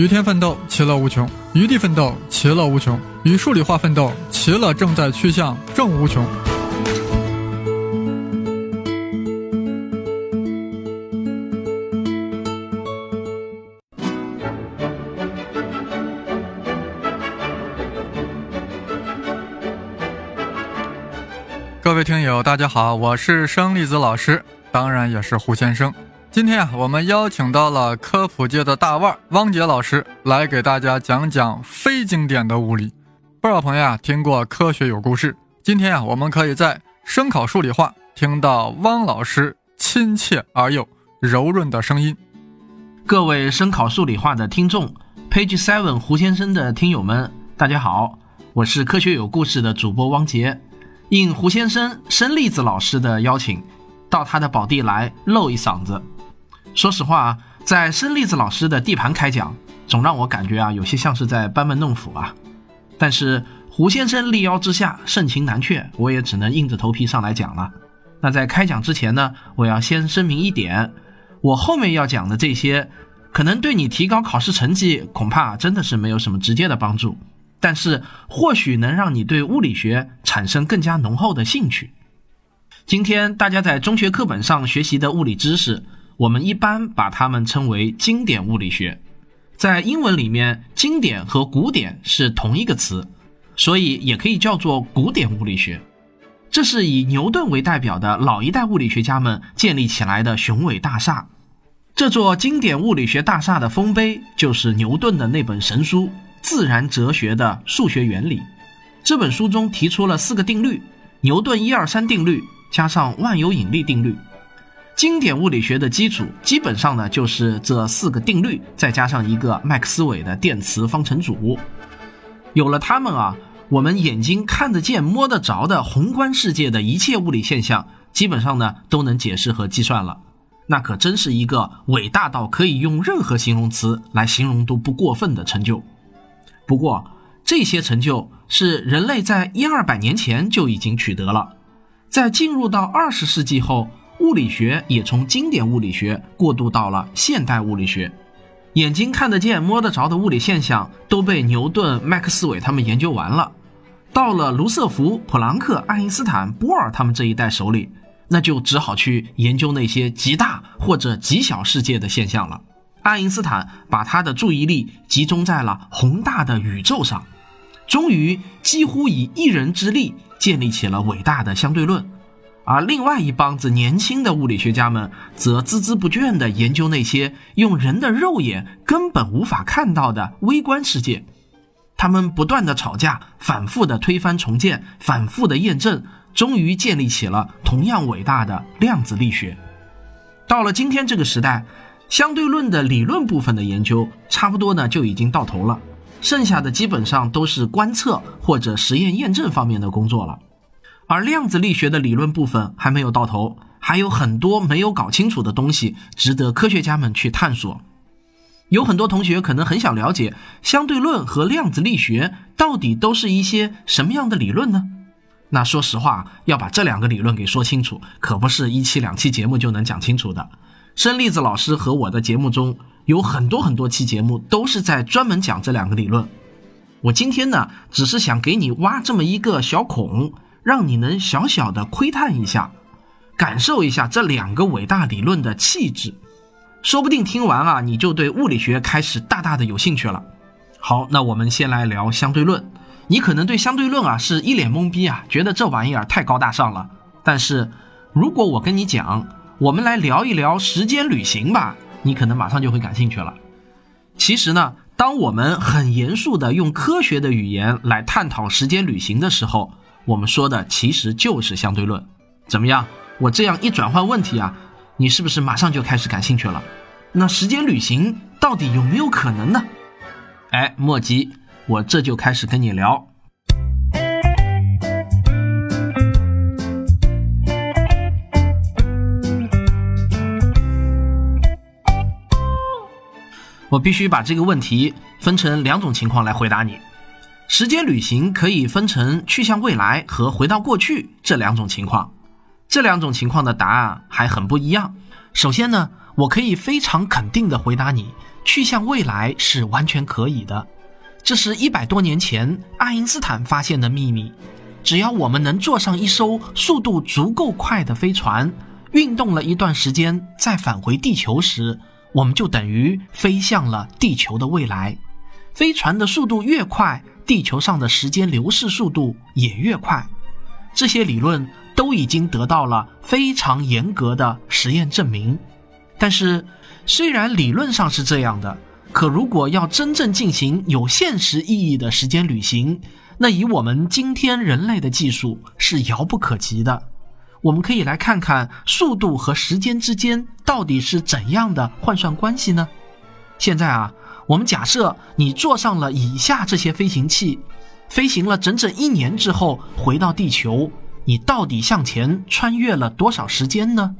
与天奋斗，其乐无穷；与地奋斗，其乐无穷；与数理化奋斗，其乐正在趋向正无穷。各位听友，大家好，我是生粒子老师，当然也是胡先生。今天啊，我们邀请到了科普界的大腕汪杰老师来给大家讲讲非经典的物理。不少朋友啊听过科学有故事，今天啊，我们可以在声考数理化听到汪老师亲切而又柔润的声音。各位声考数理化的听众，Page Seven 胡先生的听友们，大家好，我是科学有故事的主播汪杰。应胡先生生粒子老师的邀请，到他的宝地来露一嗓子。说实话啊，在生粒子老师的地盘开讲，总让我感觉啊，有些像是在班门弄斧啊。但是胡先生力邀之下，盛情难却，我也只能硬着头皮上来讲了。那在开讲之前呢，我要先声明一点，我后面要讲的这些，可能对你提高考试成绩，恐怕真的是没有什么直接的帮助。但是或许能让你对物理学产生更加浓厚的兴趣。今天大家在中学课本上学习的物理知识，我们一般把它们称为经典物理学。在英文里面，经典和古典是同一个词，所以也可以叫做古典物理学。这是以牛顿为代表的老一代物理学家们建立起来的雄伟大厦。这座经典物理学大厦的丰碑，就是牛顿的那本神书。自然哲学的数学原理，这本书中提出了四个定律：牛顿一二三定律加上万有引力定律。经典物理学的基础基本上呢就是这四个定律，再加上一个麦克斯韦的电磁方程组。有了它们啊，我们眼睛看得见、摸得着的宏观世界的一切物理现象，基本上呢都能解释和计算了。那可真是一个伟大到可以用任何形容词来形容都不过分的成就。不过，这些成就是人类在一二百年前就已经取得了。在进入到二十世纪后，物理学也从经典物理学过渡到了现代物理学。眼睛看得见、摸得着的物理现象都被牛顿、麦克斯韦他们研究完了。到了卢瑟福、普朗克、爱因斯坦、波尔他们这一代手里，那就只好去研究那些极大或者极小世界的现象了。爱因斯坦把他的注意力集中在了宏大的宇宙上，终于几乎以一人之力建立起了伟大的相对论。而另外一帮子年轻的物理学家们则孜孜不倦地研究那些用人的肉眼根本无法看到的微观世界。他们不断地吵架，反复地推翻重建，反复地验证，终于建立起了同样伟大的量子力学。到了今天这个时代。相对论的理论部分的研究差不多呢就已经到头了，剩下的基本上都是观测或者实验验证方面的工作了。而量子力学的理论部分还没有到头，还有很多没有搞清楚的东西值得科学家们去探索。有很多同学可能很想了解相对论和量子力学到底都是一些什么样的理论呢？那说实话，要把这两个理论给说清楚，可不是一期两期节目就能讲清楚的。生粒子老师和我的节目中有很多很多期节目都是在专门讲这两个理论。我今天呢，只是想给你挖这么一个小孔，让你能小小的窥探一下，感受一下这两个伟大理论的气质。说不定听完啊，你就对物理学开始大大的有兴趣了。好，那我们先来聊相对论。你可能对相对论啊是一脸懵逼啊，觉得这玩意儿太高大上了。但是如果我跟你讲，我们来聊一聊时间旅行吧，你可能马上就会感兴趣了。其实呢，当我们很严肃的用科学的语言来探讨时间旅行的时候，我们说的其实就是相对论。怎么样？我这样一转换问题啊，你是不是马上就开始感兴趣了？那时间旅行到底有没有可能呢？哎，莫急，我这就开始跟你聊。我必须把这个问题分成两种情况来回答你。时间旅行可以分成去向未来和回到过去这两种情况。这两种情况的答案还很不一样。首先呢，我可以非常肯定的回答你，去向未来是完全可以的。这是一百多年前爱因斯坦发现的秘密。只要我们能坐上一艘速度足够快的飞船，运动了一段时间，再返回地球时，我们就等于飞向了地球的未来。飞船的速度越快，地球上的时间流逝速度也越快。这些理论都已经得到了非常严格的实验证明。但是，虽然理论上是这样的，可如果要真正进行有现实意义的时间旅行，那以我们今天人类的技术是遥不可及的。我们可以来看看速度和时间之间到底是怎样的换算关系呢？现在啊，我们假设你坐上了以下这些飞行器，飞行了整整一年之后回到地球，你到底向前穿越了多少时间呢？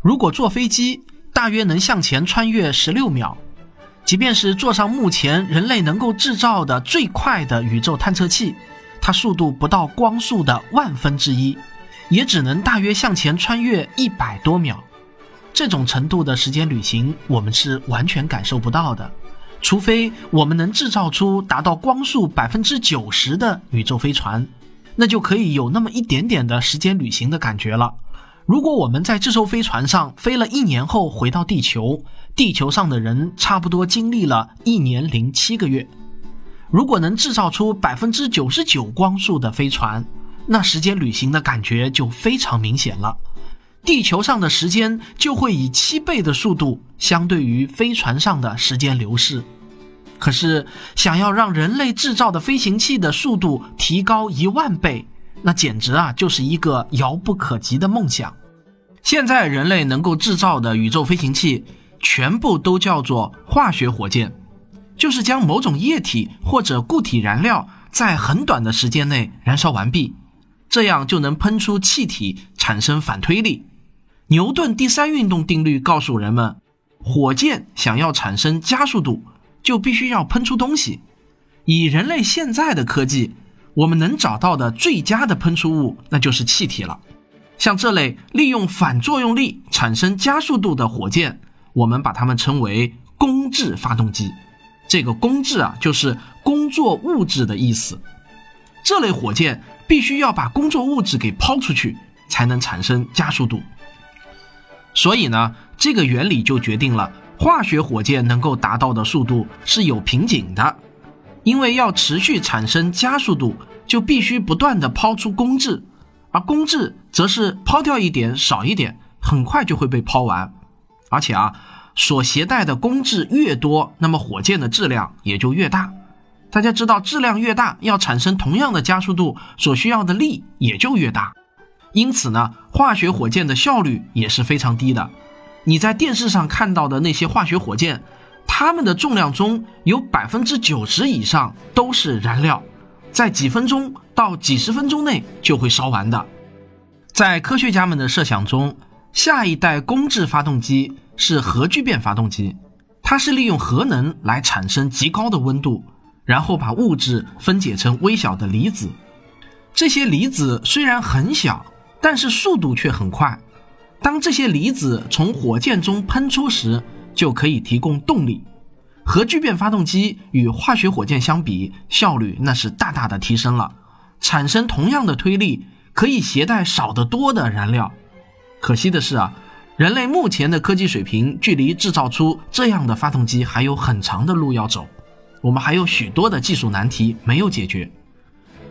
如果坐飞机，大约能向前穿越十六秒。即便是坐上目前人类能够制造的最快的宇宙探测器，它速度不到光速的万分之一，也只能大约向前穿越一百多秒。这种程度的时间旅行，我们是完全感受不到的，除非我们能制造出达到光速百分之九十的宇宙飞船，那就可以有那么一点点的时间旅行的感觉了。如果我们在这艘飞船上飞了一年后回到地球，地球上的人差不多经历了一年零七个月。如果能制造出百分之九十九光速的飞船，那时间旅行的感觉就非常明显了。地球上的时间就会以七倍的速度相对于飞船上的时间流逝。可是，想要让人类制造的飞行器的速度提高一万倍。那简直啊，就是一个遥不可及的梦想。现在人类能够制造的宇宙飞行器，全部都叫做化学火箭，就是将某种液体或者固体燃料在很短的时间内燃烧完毕，这样就能喷出气体，产生反推力。牛顿第三运动定律告诉人们，火箭想要产生加速度，就必须要喷出东西。以人类现在的科技。我们能找到的最佳的喷出物，那就是气体了。像这类利用反作用力产生加速度的火箭，我们把它们称为工质发动机。这个工质啊，就是工作物质的意思。这类火箭必须要把工作物质给抛出去，才能产生加速度。所以呢，这个原理就决定了化学火箭能够达到的速度是有瓶颈的。因为要持续产生加速度，就必须不断的抛出工质，而工质则是抛掉一点少一点，很快就会被抛完。而且啊，所携带的工质越多，那么火箭的质量也就越大。大家知道，质量越大，要产生同样的加速度，所需要的力也就越大。因此呢，化学火箭的效率也是非常低的。你在电视上看到的那些化学火箭。它们的重量中有百分之九十以上都是燃料，在几分钟到几十分钟内就会烧完的。在科学家们的设想中，下一代工质发动机是核聚变发动机，它是利用核能来产生极高的温度，然后把物质分解成微小的离子。这些离子虽然很小，但是速度却很快。当这些离子从火箭中喷出时，就可以提供动力。核聚变发动机与化学火箭相比，效率那是大大的提升了。产生同样的推力，可以携带少得多的燃料。可惜的是啊，人类目前的科技水平，距离制造出这样的发动机还有很长的路要走。我们还有许多的技术难题没有解决。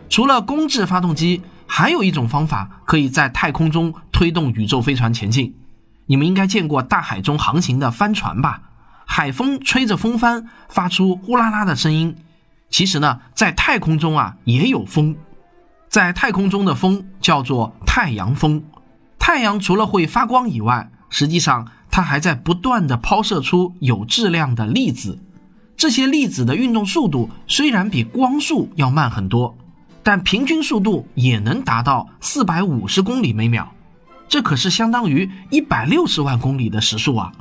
除了工质发动机，还有一种方法可以在太空中推动宇宙飞船前进。你们应该见过大海中航行的帆船吧？海风吹着风帆，发出呼啦啦的声音。其实呢，在太空中啊也有风，在太空中的风叫做太阳风。太阳除了会发光以外，实际上它还在不断的抛射出有质量的粒子。这些粒子的运动速度虽然比光速要慢很多，但平均速度也能达到四百五十公里每秒。这可是相当于一百六十万公里的时速啊，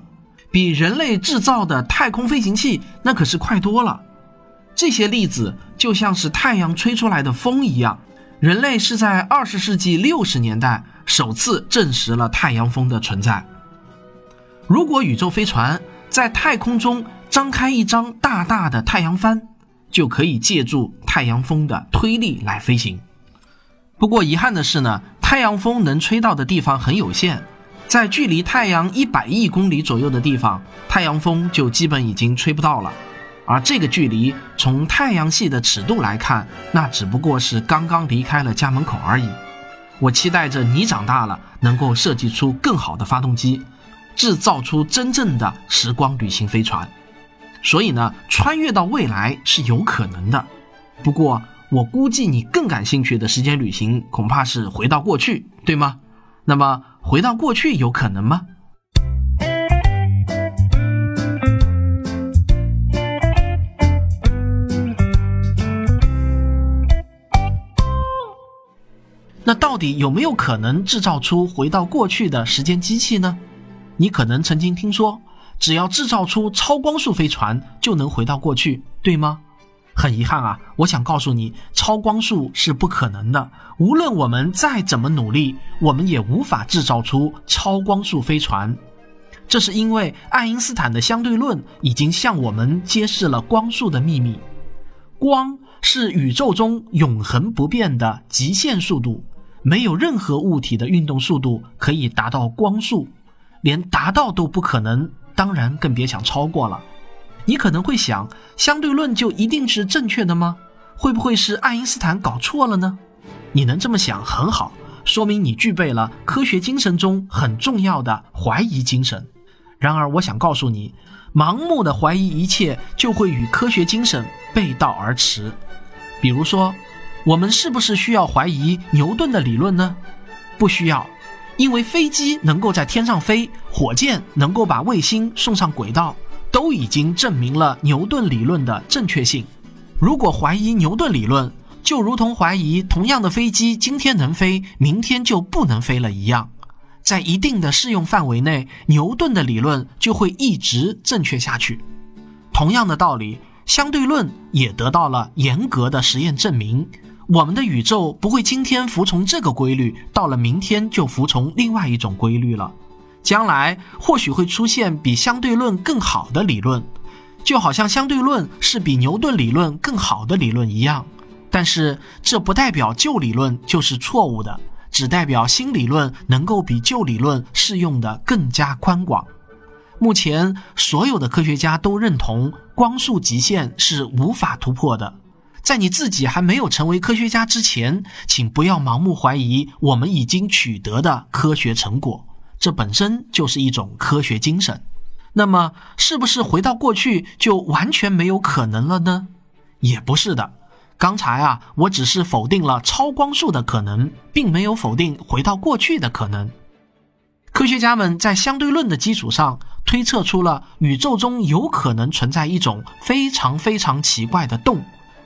比人类制造的太空飞行器那可是快多了。这些粒子就像是太阳吹出来的风一样。人类是在二十世纪六十年代首次证实了太阳风的存在。如果宇宙飞船在太空中张开一张大大的太阳帆，就可以借助太阳风的推力来飞行。不过遗憾的是呢，太阳风能吹到的地方很有限，在距离太阳一百亿公里左右的地方，太阳风就基本已经吹不到了。而这个距离，从太阳系的尺度来看，那只不过是刚刚离开了家门口而已。我期待着你长大了，能够设计出更好的发动机，制造出真正的时光旅行飞船。所以呢，穿越到未来是有可能的。不过，我估计你更感兴趣的时间旅行，恐怕是回到过去，对吗？那么，回到过去有可能吗？那到底有没有可能制造出回到过去的时间机器呢？你可能曾经听说，只要制造出超光速飞船就能回到过去，对吗？很遗憾啊，我想告诉你，超光速是不可能的。无论我们再怎么努力，我们也无法制造出超光速飞船。这是因为爱因斯坦的相对论已经向我们揭示了光速的秘密。光是宇宙中永恒不变的极限速度。没有任何物体的运动速度可以达到光速，连达到都不可能，当然更别想超过了。你可能会想，相对论就一定是正确的吗？会不会是爱因斯坦搞错了呢？你能这么想很好，说明你具备了科学精神中很重要的怀疑精神。然而，我想告诉你，盲目的怀疑一切就会与科学精神背道而驰。比如说。我们是不是需要怀疑牛顿的理论呢？不需要，因为飞机能够在天上飞，火箭能够把卫星送上轨道，都已经证明了牛顿理论的正确性。如果怀疑牛顿理论，就如同怀疑同样的飞机今天能飞，明天就不能飞了一样。在一定的适用范围内，牛顿的理论就会一直正确下去。同样的道理，相对论也得到了严格的实验证明。我们的宇宙不会今天服从这个规律，到了明天就服从另外一种规律了。将来或许会出现比相对论更好的理论，就好像相对论是比牛顿理论更好的理论一样。但是这不代表旧理论就是错误的，只代表新理论能够比旧理论适用的更加宽广。目前所有的科学家都认同光速极限是无法突破的。在你自己还没有成为科学家之前，请不要盲目怀疑我们已经取得的科学成果，这本身就是一种科学精神。那么，是不是回到过去就完全没有可能了呢？也不是的。刚才啊，我只是否定了超光速的可能，并没有否定回到过去的可能。科学家们在相对论的基础上推测出了宇宙中有可能存在一种非常非常奇怪的洞。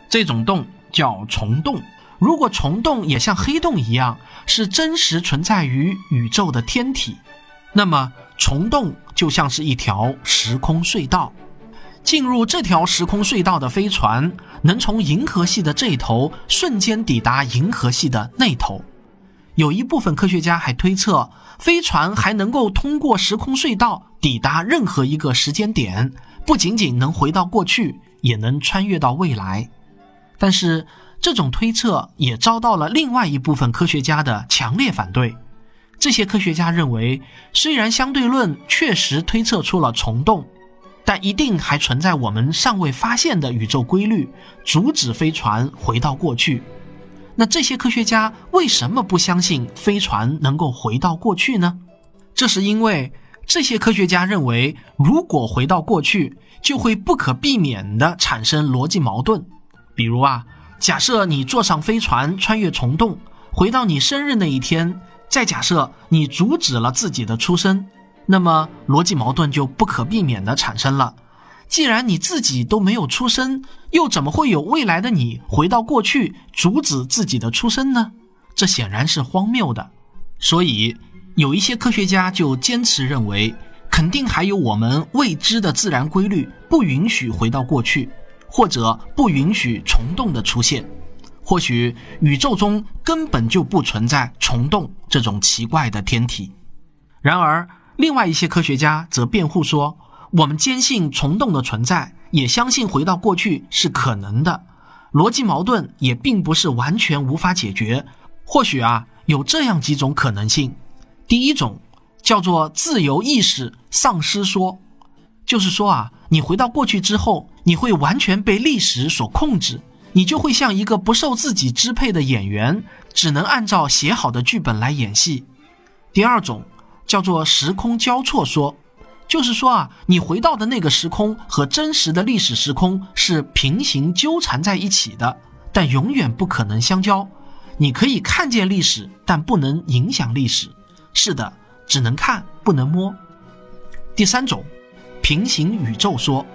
这种洞叫虫洞。如果虫洞也像黑洞一样是真实存在于宇宙的天体，那么虫洞就像是一条时空隧道。进入这条时空隧道的飞船能从银河系的这头瞬间抵达银河系的那头。有一部分科学家还推测，飞船还能够通过时空隧道抵达任何一个时间点，不仅仅能回到过去，也能穿越到未来。但是，这种推测也遭到了另外一部分科学家的强烈反对。这些科学家认为，虽然相对论确实推测出了虫洞，但一定还存在我们尚未发现的宇宙规律，阻止飞船回到过去。那这些科学家为什么不相信飞船能够回到过去呢？这是因为这些科学家认为，如果回到过去，就会不可避免地产生逻辑矛盾。比如啊，假设你坐上飞船穿越虫洞，回到你生日那一天，再假设你阻止了自己的出生，那么逻辑矛盾就不可避免的产生了。既然你自己都没有出生，又怎么会有未来的你回到过去阻止自己的出生呢？这显然是荒谬的。所以有一些科学家就坚持认为，肯定还有我们未知的自然规律，不允许回到过去。或者不允许虫洞的出现，或许宇宙中根本就不存在虫洞这种奇怪的天体。然而，另外一些科学家则辩护说，我们坚信虫洞的存在，也相信回到过去是可能的，逻辑矛盾也并不是完全无法解决。或许啊，有这样几种可能性：第一种叫做自由意识丧失说，就是说啊，你回到过去之后，你会完全被历史所控制。你就会像一个不受自己支配的演员，只能按照写好的剧本来演戏。第二种叫做时空交错说，就是说啊，你回到的那个时空和真实的历史时空是平行纠缠在一起的，但永远不可能相交。你可以看见历史，但不能影响历史。是的，只能看，不能摸。第三种，平行宇宙说，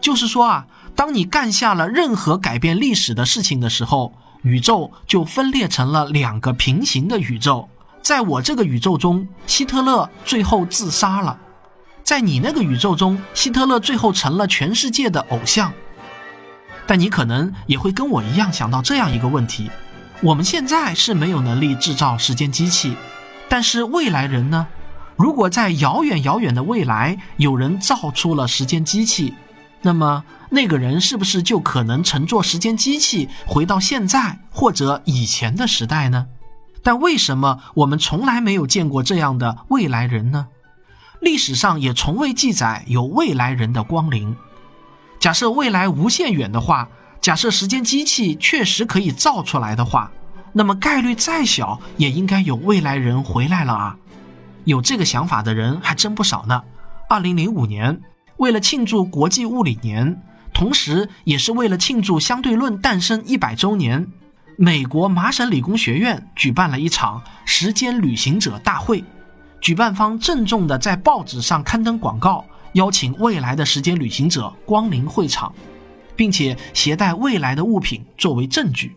就是说啊。当你干下了任何改变历史的事情的时候，宇宙就分裂成了两个平行的宇宙。在我这个宇宙中，希特勒最后自杀了；在你那个宇宙中，希特勒最后成了全世界的偶像。但你可能也会跟我一样想到这样一个问题：我们现在是没有能力制造时间机器，但是未来人呢？如果在遥远遥远的未来有人造出了时间机器，那么。那个人是不是就可能乘坐时间机器回到现在或者以前的时代呢？但为什么我们从来没有见过这样的未来人呢？历史上也从未记载有未来人的光临。假设未来无限远的话，假设时间机器确实可以造出来的话，那么概率再小也应该有未来人回来了啊！有这个想法的人还真不少呢。二零零五年，为了庆祝国际物理年。同时，也是为了庆祝相对论诞生一百周年，美国麻省理工学院举办了一场时间旅行者大会。举办方郑重地在报纸上刊登广告，邀请未来的时间旅行者光临会场，并且携带未来的物品作为证据。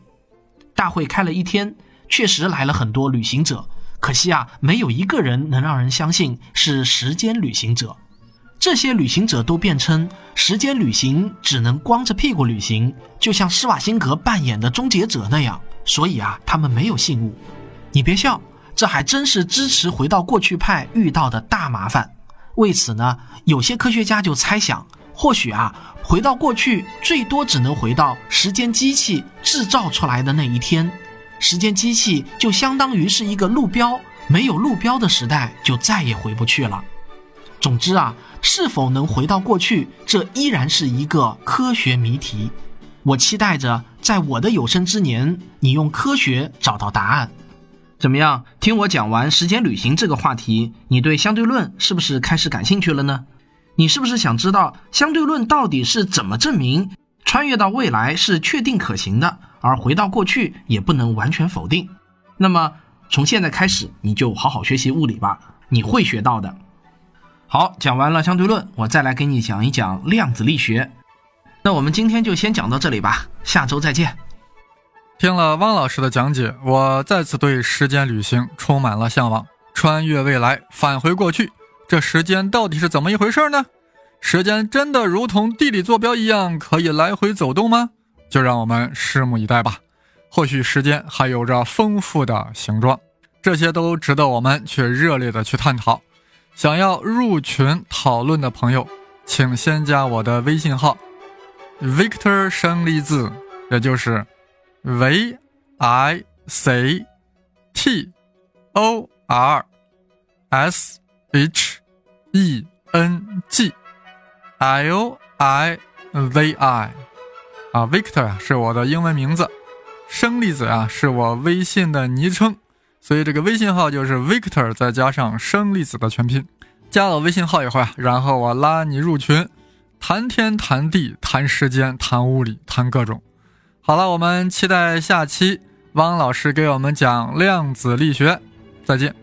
大会开了一天，确实来了很多旅行者，可惜啊，没有一个人能让人相信是时间旅行者。这些旅行者都辩称，时间旅行只能光着屁股旅行，就像施瓦辛格扮演的终结者那样。所以啊，他们没有信物。你别笑，这还真是支持回到过去派遇到的大麻烦。为此呢，有些科学家就猜想，或许啊，回到过去最多只能回到时间机器制造出来的那一天，时间机器就相当于是一个路标，没有路标的时代就再也回不去了。总之啊。是否能回到过去，这依然是一个科学谜题。我期待着在我的有生之年，你用科学找到答案。怎么样？听我讲完时间旅行这个话题，你对相对论是不是开始感兴趣了呢？你是不是想知道相对论到底是怎么证明穿越到未来是确定可行的，而回到过去也不能完全否定？那么从现在开始，你就好好学习物理吧，你会学到的。好，讲完了相对论，我再来给你讲一讲量子力学。那我们今天就先讲到这里吧，下周再见。听了汪老师的讲解，我再次对时间旅行充满了向往。穿越未来，返回过去，这时间到底是怎么一回事呢？时间真的如同地理坐标一样可以来回走动吗？就让我们拭目以待吧。或许时间还有着丰富的形状，这些都值得我们去热烈的去探讨。想要入群讨论的朋友，请先加我的微信号，Victor 生粒子，也就是 V I C T O R S H E N G L I V I 啊，Victor 啊是我的英文名字，生粒子啊是我微信的昵称。所以这个微信号就是 Victor 再加上生粒子的全拼。加了微信号以后啊，然后我拉你入群，谈天谈地谈时间谈物理谈各种。好了，我们期待下期汪老师给我们讲量子力学。再见。